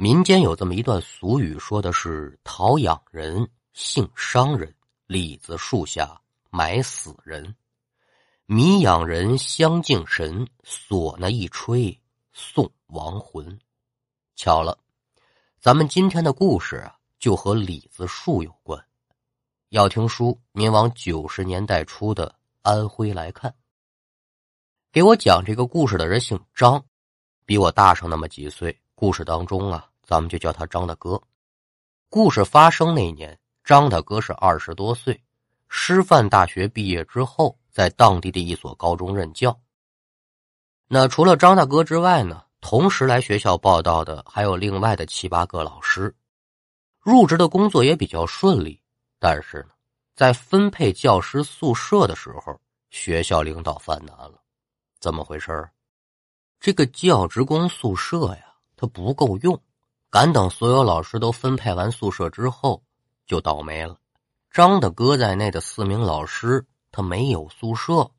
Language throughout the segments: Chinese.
民间有这么一段俗语，说的是“陶养人，性伤人，李子树下埋死人，米养人，香敬神，唢呐一吹送亡魂。”巧了，咱们今天的故事啊，就和李子树有关。要听书，您往九十年代初的安徽来看。给我讲这个故事的人姓张，比我大上那么几岁。故事当中啊，咱们就叫他张大哥。故事发生那年，张大哥是二十多岁，师范大学毕业之后，在当地的一所高中任教。那除了张大哥之外呢，同时来学校报道的还有另外的七八个老师。入职的工作也比较顺利，但是呢，在分配教师宿舍的时候，学校领导犯难了。怎么回事这个教职工宿舍呀。它不够用，赶等所有老师都分配完宿舍之后，就倒霉了。张大哥在内的四名老师，他没有宿舍。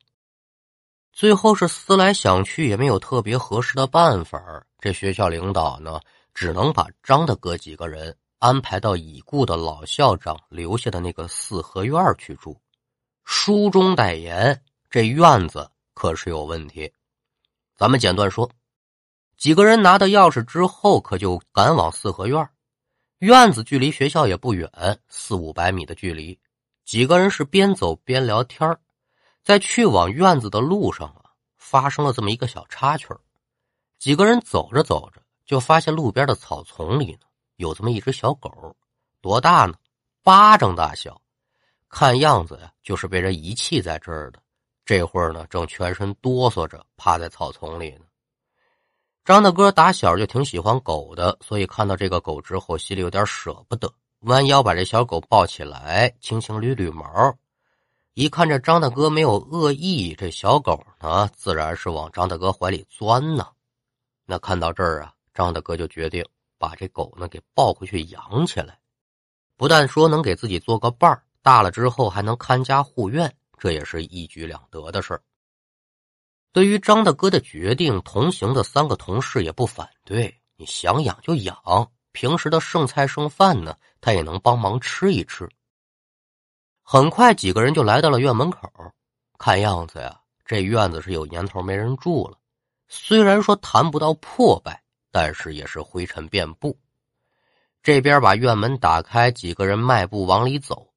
最后是思来想去，也没有特别合适的办法。这学校领导呢，只能把张大哥几个人安排到已故的老校长留下的那个四合院去住。书中代言，这院子可是有问题。咱们简短说。几个人拿到钥匙之后，可就赶往四合院。院子距离学校也不远，四五百米的距离。几个人是边走边聊天在去往院子的路上啊，发生了这么一个小插曲几个人走着走着，就发现路边的草丛里呢，有这么一只小狗，多大呢？巴掌大小，看样子呀，就是被人遗弃在这儿的。这会儿呢，正全身哆嗦着趴在草丛里呢。张大哥打小就挺喜欢狗的，所以看到这个狗之后，心里有点舍不得，弯腰把这小狗抱起来，轻轻捋捋毛。一看这张大哥没有恶意，这小狗呢，自然是往张大哥怀里钻呢。那看到这儿啊，张大哥就决定把这狗呢给抱回去养起来，不但说能给自己做个伴儿，大了之后还能看家护院，这也是一举两得的事儿。对于张大哥的决定，同行的三个同事也不反对。你想养就养，平时的剩菜剩饭呢，他也能帮忙吃一吃。很快，几个人就来到了院门口。看样子呀，这院子是有年头没人住了。虽然说谈不到破败，但是也是灰尘遍布。这边把院门打开，几个人迈步往里走。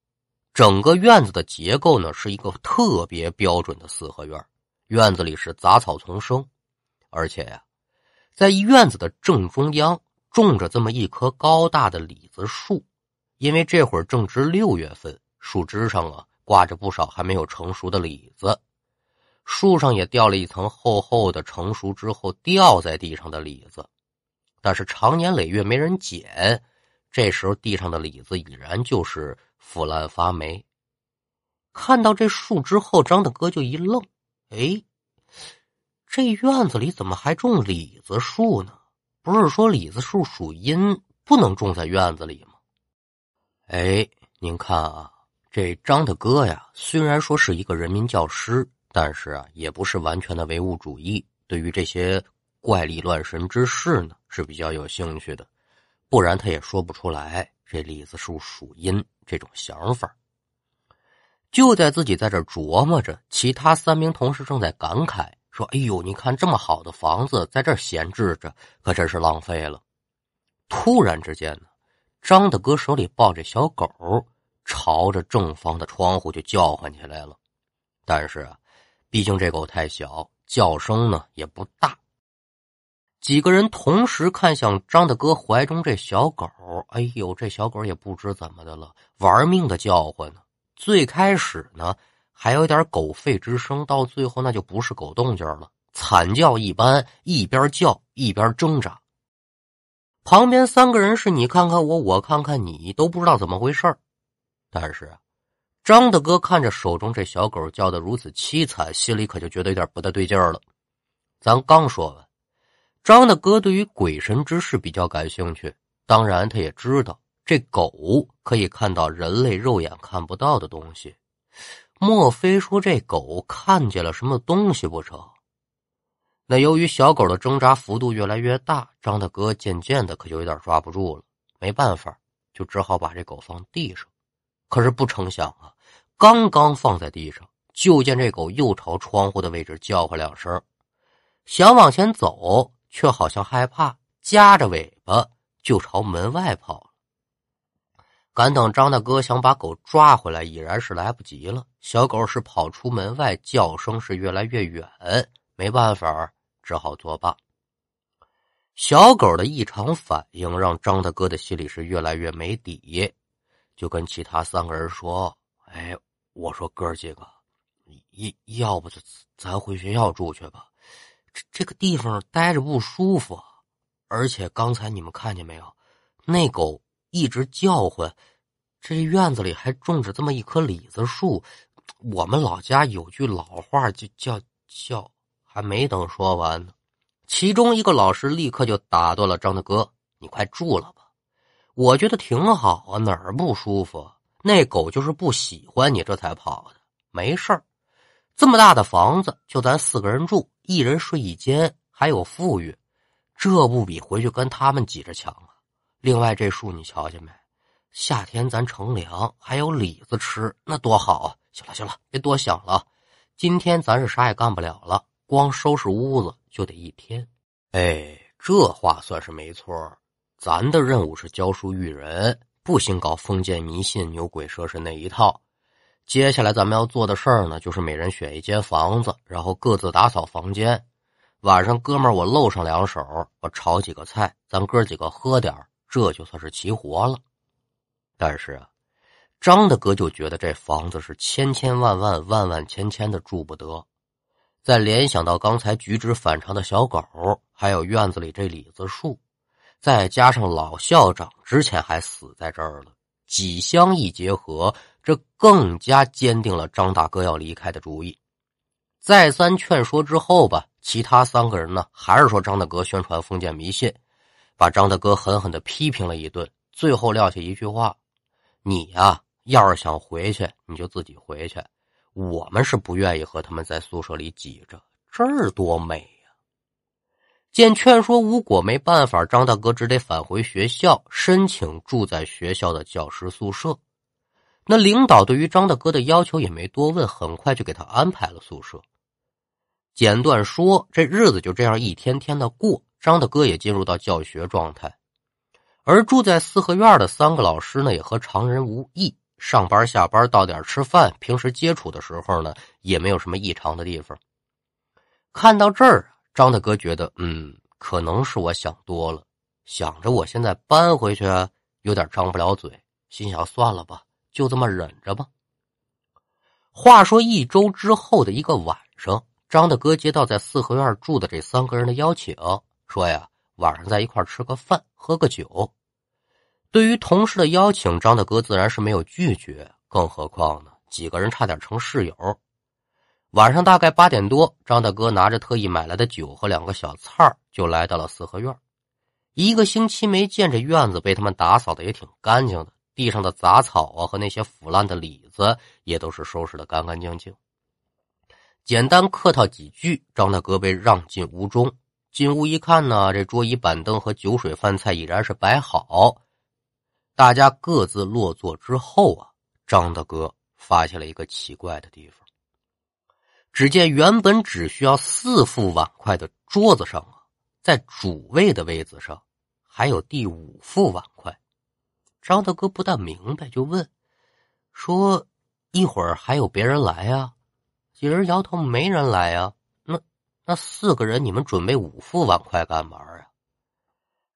整个院子的结构呢，是一个特别标准的四合院。院子里是杂草丛生，而且呀，在院子的正中央种着这么一棵高大的李子树。因为这会儿正值六月份，树枝上啊挂着不少还没有成熟的李子，树上也掉了一层厚厚的成熟之后掉在地上的李子。但是长年累月没人捡，这时候地上的李子已然就是腐烂发霉。看到这树之后，张大哥就一愣。哎，这院子里怎么还种李子树呢？不是说李子树属阴，不能种在院子里吗？哎，您看啊，这张大哥呀，虽然说是一个人民教师，但是啊，也不是完全的唯物主义，对于这些怪力乱神之事呢，是比较有兴趣的。不然他也说不出来这李子树属阴这种想法。就在自己在这琢磨着，其他三名同事正在感慨说：“哎呦，你看这么好的房子在这闲置着，可真是浪费了。”突然之间呢，张大哥手里抱着小狗，朝着正房的窗户就叫唤起来了。但是，毕竟这狗太小，叫声呢也不大。几个人同时看向张大哥怀中这小狗，哎呦，这小狗也不知怎么的了，玩命的叫唤呢。最开始呢，还有点狗吠之声，到最后那就不是狗动静了，惨叫一般，一边叫一边挣扎。旁边三个人是你看看我，我看看你，都不知道怎么回事但是，张大哥看着手中这小狗叫的如此凄惨，心里可就觉得有点不太对劲了。咱刚说完，张大哥对于鬼神之事比较感兴趣，当然他也知道。这狗可以看到人类肉眼看不到的东西，莫非说这狗看见了什么东西不成？那由于小狗的挣扎幅度越来越大，张大哥渐渐的可就有点抓不住了。没办法，就只好把这狗放地上。可是不成想啊，刚刚放在地上，就见这狗又朝窗户的位置叫唤两声，想往前走，却好像害怕，夹着尾巴就朝门外跑了。赶等张大哥想把狗抓回来，已然是来不及了。小狗是跑出门外，叫声是越来越远，没办法，只好作罢。小狗的异常反应让张大哥的心里是越来越没底，就跟其他三个人说：“哎，我说哥几个，要要不就咱回学校住去吧？这这个地方待着不舒服，而且刚才你们看见没有，那狗一直叫唤。这院子里还种着这么一棵李子树，我们老家有句老话，就叫叫……还没等说完呢。”其中一个老师立刻就打断了张大哥：“你快住了吧，我觉得挺好啊，哪儿不舒服？那狗就是不喜欢你，这才跑的。没事儿，这么大的房子就咱四个人住，一人睡一间，还有富裕，这不比回去跟他们挤着强啊？另外这树你瞧见没？夏天咱乘凉，还有李子吃，那多好啊！行了行了，别多想了，今天咱是啥也干不了了。”光收拾屋子就得一天，哎，这话算是没错。咱的任务是教书育人，不兴搞封建迷信、牛鬼蛇神那一套。接下来咱们要做的事儿呢，就是每人选一间房子，然后各自打扫房间。晚上，哥们儿我露上两手，我炒几个菜，咱哥几个喝点这就算是齐活了。但是啊，张大哥就觉得这房子是千千万万万万千千的住不得。再联想到刚才举止反常的小狗，还有院子里这李子树，再加上老校长之前还死在这儿了，几相一结合，这更加坚定了张大哥要离开的主意。再三劝说之后吧，其他三个人呢，还是说张大哥宣传封建迷信，把张大哥狠狠的批评了一顿，最后撂下一句话：“你呀，要是想回去，你就自己回去。”我们是不愿意和他们在宿舍里挤着，这儿多美呀！见劝说无果，没办法，张大哥只得返回学校申请住在学校的教师宿舍。那领导对于张大哥的要求也没多问，很快就给他安排了宿舍。简短说，这日子就这样一天天的过，张大哥也进入到教学状态，而住在四合院的三个老师呢，也和常人无异。上班下班到点吃饭，平时接触的时候呢，也没有什么异常的地方。看到这儿，张大哥觉得，嗯，可能是我想多了。想着我现在搬回去，有点张不了嘴，心想算了吧，就这么忍着吧。话说一周之后的一个晚上，张大哥接到在四合院住的这三个人的邀请，说呀，晚上在一块吃个饭，喝个酒。对于同事的邀请，张大哥自然是没有拒绝。更何况呢，几个人差点成室友。晚上大概八点多，张大哥拿着特意买来的酒和两个小菜就来到了四合院。一个星期没见，这院子被他们打扫的也挺干净的，地上的杂草啊和那些腐烂的李子也都是收拾的干干净净。简单客套几句，张大哥被让进屋中。进屋一看呢，这桌椅板凳和酒水饭菜已然是摆好。大家各自落座之后啊，张大哥发现了一个奇怪的地方。只见原本只需要四副碗筷的桌子上啊，在主位的位子上还有第五副碗筷。张大哥不大明白，就问说：“一会儿还有别人来呀？”几人摇头：“没人来呀。”那四个人，你们准备五副碗筷干嘛呀？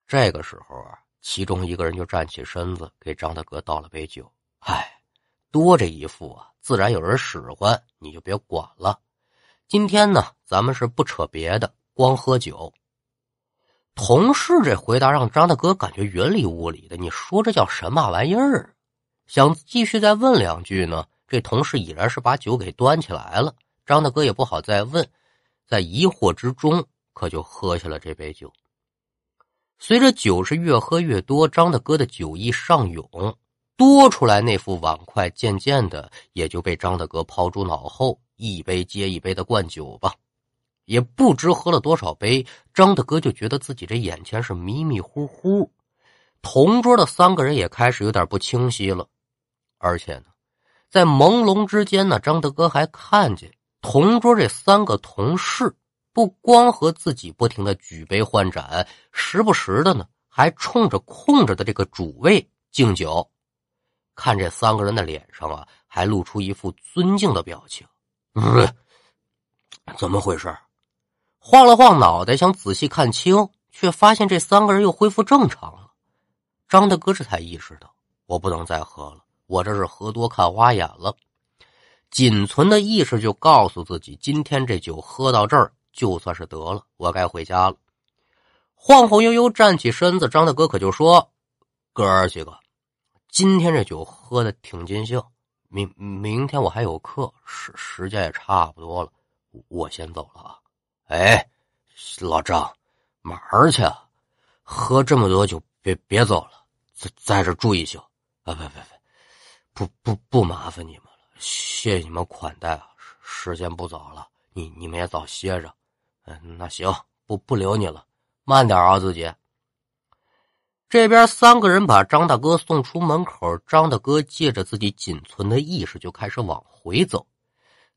这个时候啊。其中一个人就站起身子，给张大哥倒了杯酒。唉，多这一副啊，自然有人使唤，你就别管了。今天呢，咱们是不扯别的，光喝酒。同事这回答让张大哥感觉云里雾里的。你说这叫什么玩意儿？想继续再问两句呢，这同事已然是把酒给端起来了。张大哥也不好再问，在疑惑之中，可就喝下了这杯酒。随着酒是越喝越多，张大哥的酒意上涌，多出来那副碗筷渐渐的也就被张大哥抛诸脑后，一杯接一杯的灌酒吧。也不知喝了多少杯，张大哥就觉得自己这眼前是迷迷糊糊，同桌的三个人也开始有点不清晰了，而且呢，在朦胧之间呢，张大哥还看见同桌这三个同事不光和自己不停的举杯换盏，时不时的呢，还冲着空着的这个主位敬酒。看这三个人的脸上啊，还露出一副尊敬的表情。怎么回事？晃了晃脑袋，想仔细看清，却发现这三个人又恢复正常了。张大哥这才意识到，我不能再喝了，我这是喝多看花眼了。仅存的意识就告诉自己，今天这酒喝到这儿，就算是得了，我该回家了。晃晃悠悠站起身子，张大哥可就说：“哥儿几个，今天这酒喝的挺尽兴。”明明天我还有课，时时间也差不多了，我先走了啊！哎，老张，哪儿去？喝这么多酒，别别走了，在在这住一宿啊！别别别，不不不麻烦你们，谢谢你们款待啊！时间不早了，你你们也早歇着。嗯，那行，不不留你了，慢点啊，自己。这边三个人把张大哥送出门口，张大哥借着自己仅存的意识就开始往回走。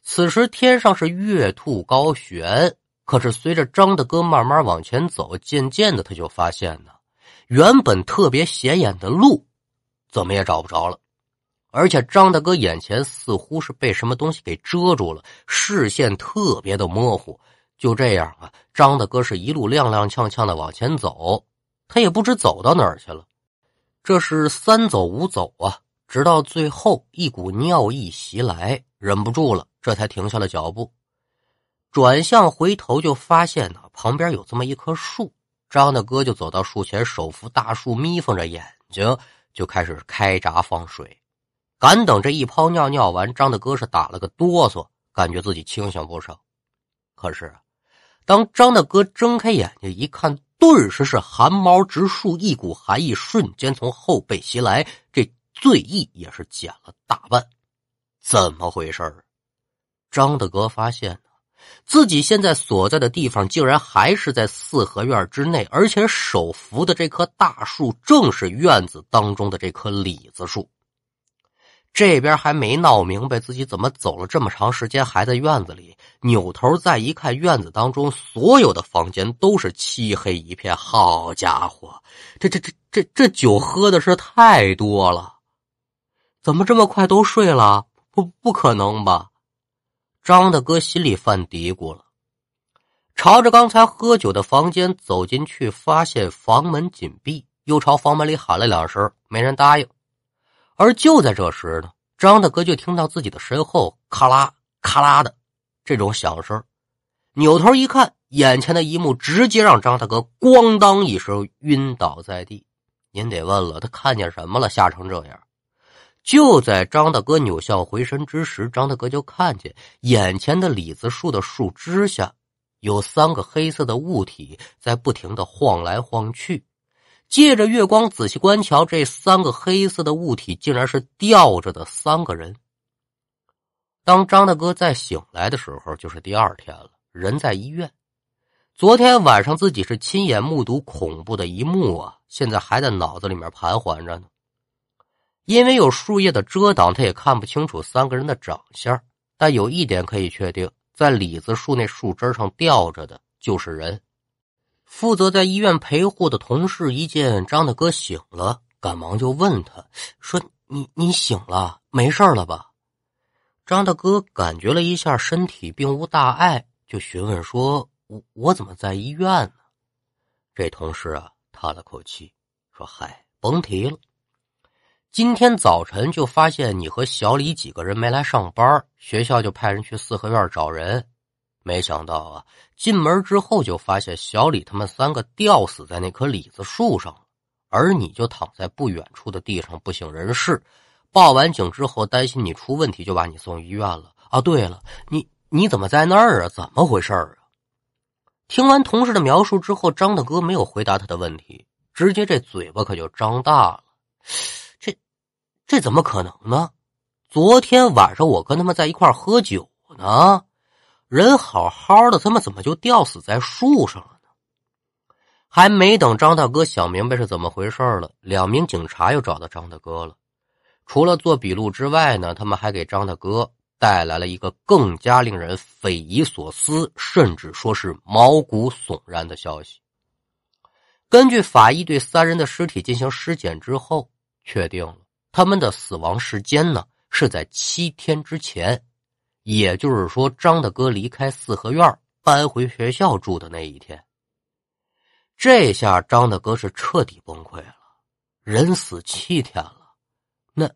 此时天上是月兔高悬，可是随着张大哥慢慢往前走，渐渐的他就发现呢，原本特别显眼的路怎么也找不着了，而且张大哥眼前似乎是被什么东西给遮住了，视线特别的模糊。就这样啊，张大哥是一路踉踉跄跄的往前走。他也不知走到哪儿去了，这是三走五走啊，直到最后一股尿意袭来，忍不住了，这才停下了脚步，转向回头就发现呢，旁边有这么一棵树，张大哥就走到树前，手扶大树，眯缝着眼睛，就开始开闸放水。赶等这一泡尿尿完，张大哥是打了个哆嗦，感觉自己清醒不少。可是，当张大哥睁开眼睛一看，顿时是汗毛直竖，一股寒意瞬间从后背袭来，这醉意也是减了大半。怎么回事张大哥发现，自己现在所在的地方竟然还是在四合院之内，而且手扶的这棵大树正是院子当中的这棵李子树。这边还没闹明白自己怎么走了这么长时间还在院子里，扭头再一看，院子当中所有的房间都是漆黑一片。好家伙，这这这这这酒喝的是太多了，怎么这么快都睡了？不不可能吧？张大哥心里犯嘀咕了，朝着刚才喝酒的房间走进去，发现房门紧闭，又朝房门里喊了两声，没人答应。而就在这时呢，张大哥就听到自己的身后咔啦咔啦的这种响声，扭头一看，眼前的一幕直接让张大哥咣当一声晕倒在地。您得问了，他看见什么了？吓成这样！就在张大哥扭向回身之时，张大哥就看见眼前的李子树的树枝下有三个黑色的物体在不停的晃来晃去。借着月光仔细观瞧，这三个黑色的物体竟然是吊着的三个人。当张大哥再醒来的时候，就是第二天了，人在医院。昨天晚上自己是亲眼目睹恐怖的一幕啊，现在还在脑子里面盘桓着呢。因为有树叶的遮挡，他也看不清楚三个人的长相，但有一点可以确定，在李子树那树枝上吊着的就是人。负责在医院陪护的同事一见张大哥醒了，赶忙就问他说：“你你醒了，没事了吧？”张大哥感觉了一下身体并无大碍，就询问说：“我我怎么在医院呢？”这同事啊叹了口气说：“嗨，甭提了，今天早晨就发现你和小李几个人没来上班，学校就派人去四合院找人。”没想到啊，进门之后就发现小李他们三个吊死在那棵李子树上了，而你就躺在不远处的地上不省人事。报完警之后，担心你出问题，就把你送医院了。啊，对了，你你怎么在那儿啊？怎么回事啊？听完同事的描述之后，张大哥没有回答他的问题，直接这嘴巴可就张大了。这这怎么可能呢？昨天晚上我跟他们在一块喝酒呢。人好好的，他们怎么就吊死在树上了呢？还没等张大哥想明白是怎么回事了，两名警察又找到张大哥了。除了做笔录之外呢，他们还给张大哥带来了一个更加令人匪夷所思，甚至说是毛骨悚然的消息。根据法医对三人的尸体进行尸检之后，确定了他们的死亡时间呢是在七天之前，也就是说，张大哥离开四合院搬回学校住的那一天。这下张大哥是彻底崩溃了，人死七天了，那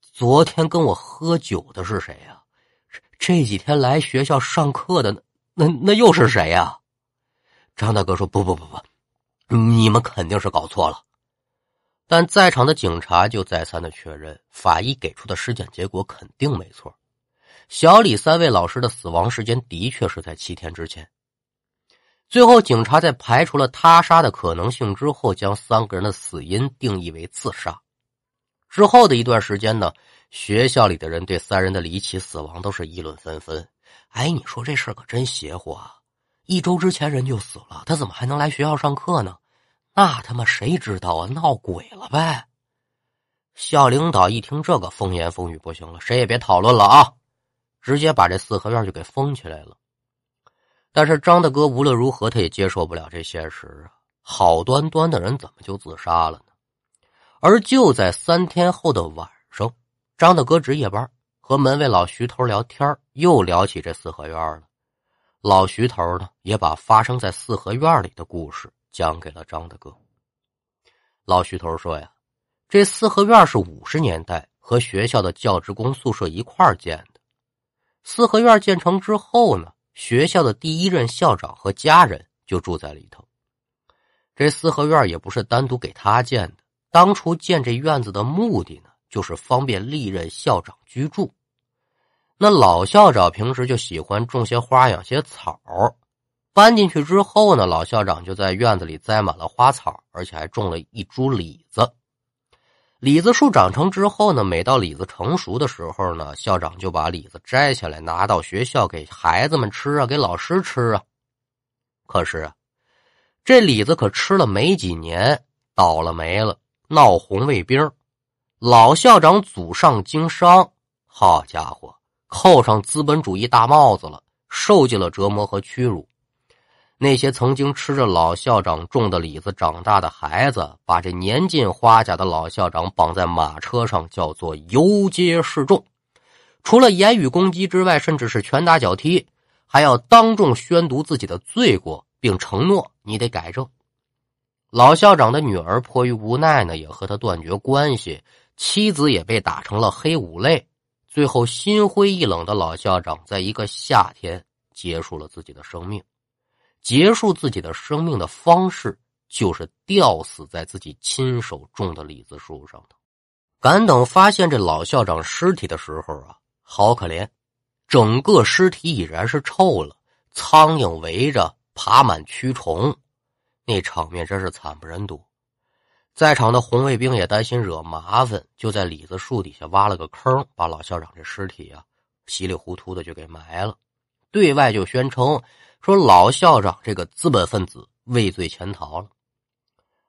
昨天跟我喝酒的是谁呀？这几天来学校上课的那那又是谁呀？张大哥说：“不不不不。”你们肯定是搞错了，但在场的警察就再三的确认，法医给出的尸检结果肯定没错。小李三位老师的死亡时间的确是在七天之前。最后，警察在排除了他杀的可能性之后，将三个人的死因定义为自杀。之后的一段时间呢，学校里的人对三人的离奇死亡都是议论纷纷。哎，你说这事可真邪乎啊！一周之前人就死了，他怎么还能来学校上课呢？那他妈谁知道啊？闹鬼了呗！校领导一听这个风言风语，不行了，谁也别讨论了啊！直接把这四合院就给封起来了。但是张大哥无论如何他也接受不了这现实啊！好端端的人怎么就自杀了呢？而就在三天后的晚上，张大哥值夜班，和门卫老徐头聊天，又聊起这四合院了。老徐头呢，也把发生在四合院里的故事。讲给了张大哥。老徐头说：“呀，这四合院是五十年代和学校的教职工宿舍一块建的。四合院建成之后呢，学校的第一任校长和家人就住在里头。这四合院也不是单独给他建的，当初建这院子的目的呢，就是方便历任校长居住。那老校长平时就喜欢种些花，养些草。”搬进去之后呢，老校长就在院子里栽满了花草，而且还种了一株李子。李子树长成之后呢，每到李子成熟的时候呢，校长就把李子摘下来拿到学校给孩子们吃啊，给老师吃啊。可是，这李子可吃了没几年，倒了霉了，闹红卫兵。老校长祖上经商，好家伙，扣上资本主义大帽子了，受尽了折磨和屈辱。那些曾经吃着老校长种的李子长大的孩子，把这年近花甲的老校长绑在马车上，叫做游街示众。除了言语攻击之外，甚至是拳打脚踢，还要当众宣读自己的罪过，并承诺你得改正。老校长的女儿迫于无奈呢，也和他断绝关系，妻子也被打成了黑五类。最后，心灰意冷的老校长在一个夏天结束了自己的生命。结束自己的生命的方式，就是吊死在自己亲手种的李子树上头。敢等发现这老校长尸体的时候啊，好可怜，整个尸体已然是臭了，苍蝇围着，爬满蛆虫，那场面真是惨不忍睹。在场的红卫兵也担心惹麻烦，就在李子树底下挖了个坑，把老校长这尸体啊，稀里糊涂的就给埋了，对外就宣称。说老校长这个资本分子畏罪潜逃了。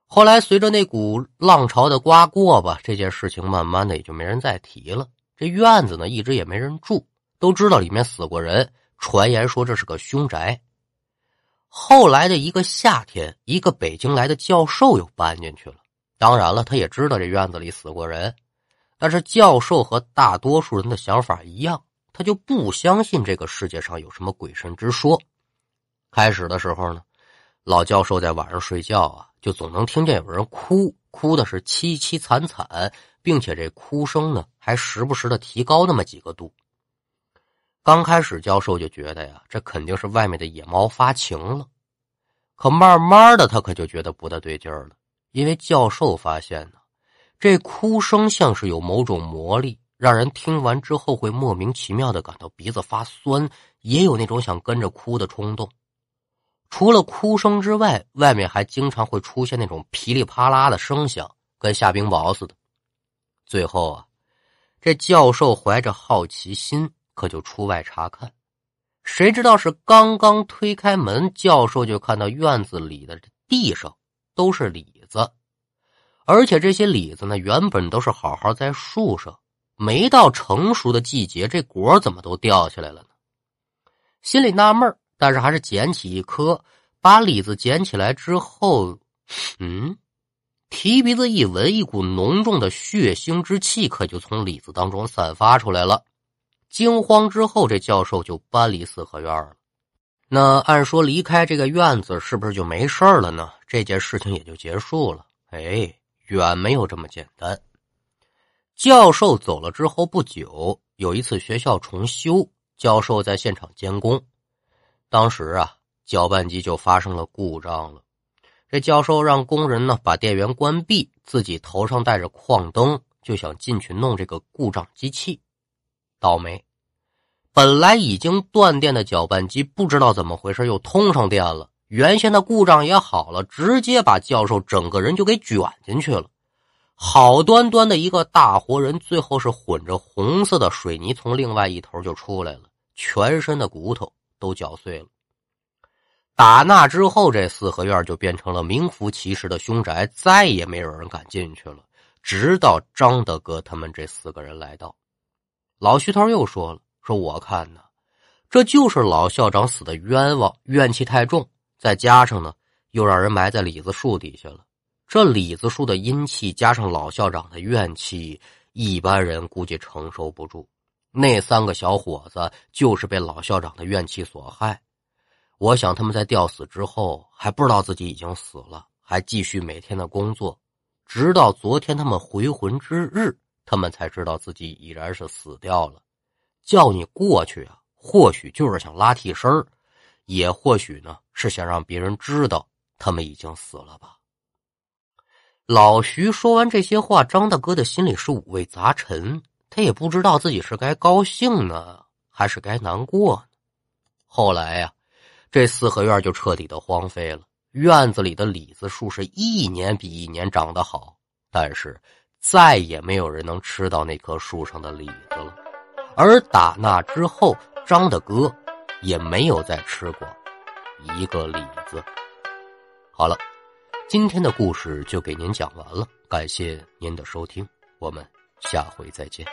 后来随着那股浪潮的刮过吧，这件事情慢慢的也就没人再提了。这院子呢一直也没人住，都知道里面死过人，传言说这是个凶宅。后来的一个夏天，一个北京来的教授又搬进去了。当然了，他也知道这院子里死过人，但是教授和大多数人的想法一样，他就不相信这个世界上有什么鬼神之说。开始的时候呢，老教授在晚上睡觉啊，就总能听见有人哭，哭的是凄凄惨惨，并且这哭声呢还时不时的提高那么几个度。刚开始教授就觉得呀，这肯定是外面的野猫发情了，可慢慢的他可就觉得不大对劲儿了，因为教授发现呢，这哭声像是有某种魔力，让人听完之后会莫名其妙的感到鼻子发酸，也有那种想跟着哭的冲动。除了哭声之外，外面还经常会出现那种噼里啪啦的声响，跟下冰雹似的。最后啊，这教授怀着好奇心，可就出外查看，谁知道是刚刚推开门，教授就看到院子里的地上都是李子，而且这些李子呢，原本都是好好在树上，没到成熟的季节，这果怎么都掉下来了呢？心里纳闷但是还是捡起一颗，把李子捡起来之后，嗯，提鼻子一闻，一股浓重的血腥之气可就从李子当中散发出来了。惊慌之后，这教授就搬离四合院了。那按说离开这个院子，是不是就没事了呢？这件事情也就结束了？哎，远没有这么简单。教授走了之后不久，有一次学校重修，教授在现场监工。当时啊，搅拌机就发生了故障了。这教授让工人呢把电源关闭，自己头上戴着矿灯，就想进去弄这个故障机器。倒霉，本来已经断电的搅拌机不知道怎么回事又通上电了，原先的故障也好了，直接把教授整个人就给卷进去了。好端端的一个大活人，最后是混着红色的水泥从另外一头就出来了，全身的骨头都搅碎了。打那之后，这四合院就变成了名副其实的凶宅，再也没有人敢进去了。直到张德哥他们这四个人来到。老徐头又说了：“说我看呢，这就是老校长死的冤枉，怨气太重，再加上呢，又让人埋在李子树底下了。这李子树的阴气加上老校长的怨气，一般人估计承受不住。那三个小伙子就是被老校长的怨气所害。我想他们在吊死之后还不知道自己已经死了，还继续每天的工作，直到昨天他们回魂之日。”他们才知道自己已然是死掉了，叫你过去啊，或许就是想拉替身也或许呢是想让别人知道他们已经死了吧。老徐说完这些话，张大哥的心里是五味杂陈，他也不知道自己是该高兴呢，还是该难过呢。后来呀，这四合院就彻底的荒废了，院子里的李子树是一年比一年长得好，但是。再也没有人能吃到那棵树上的李子了，而打那之后，张大哥也没有再吃过一个李子。好了，今天的故事就给您讲完了，感谢您的收听，我们下回再见。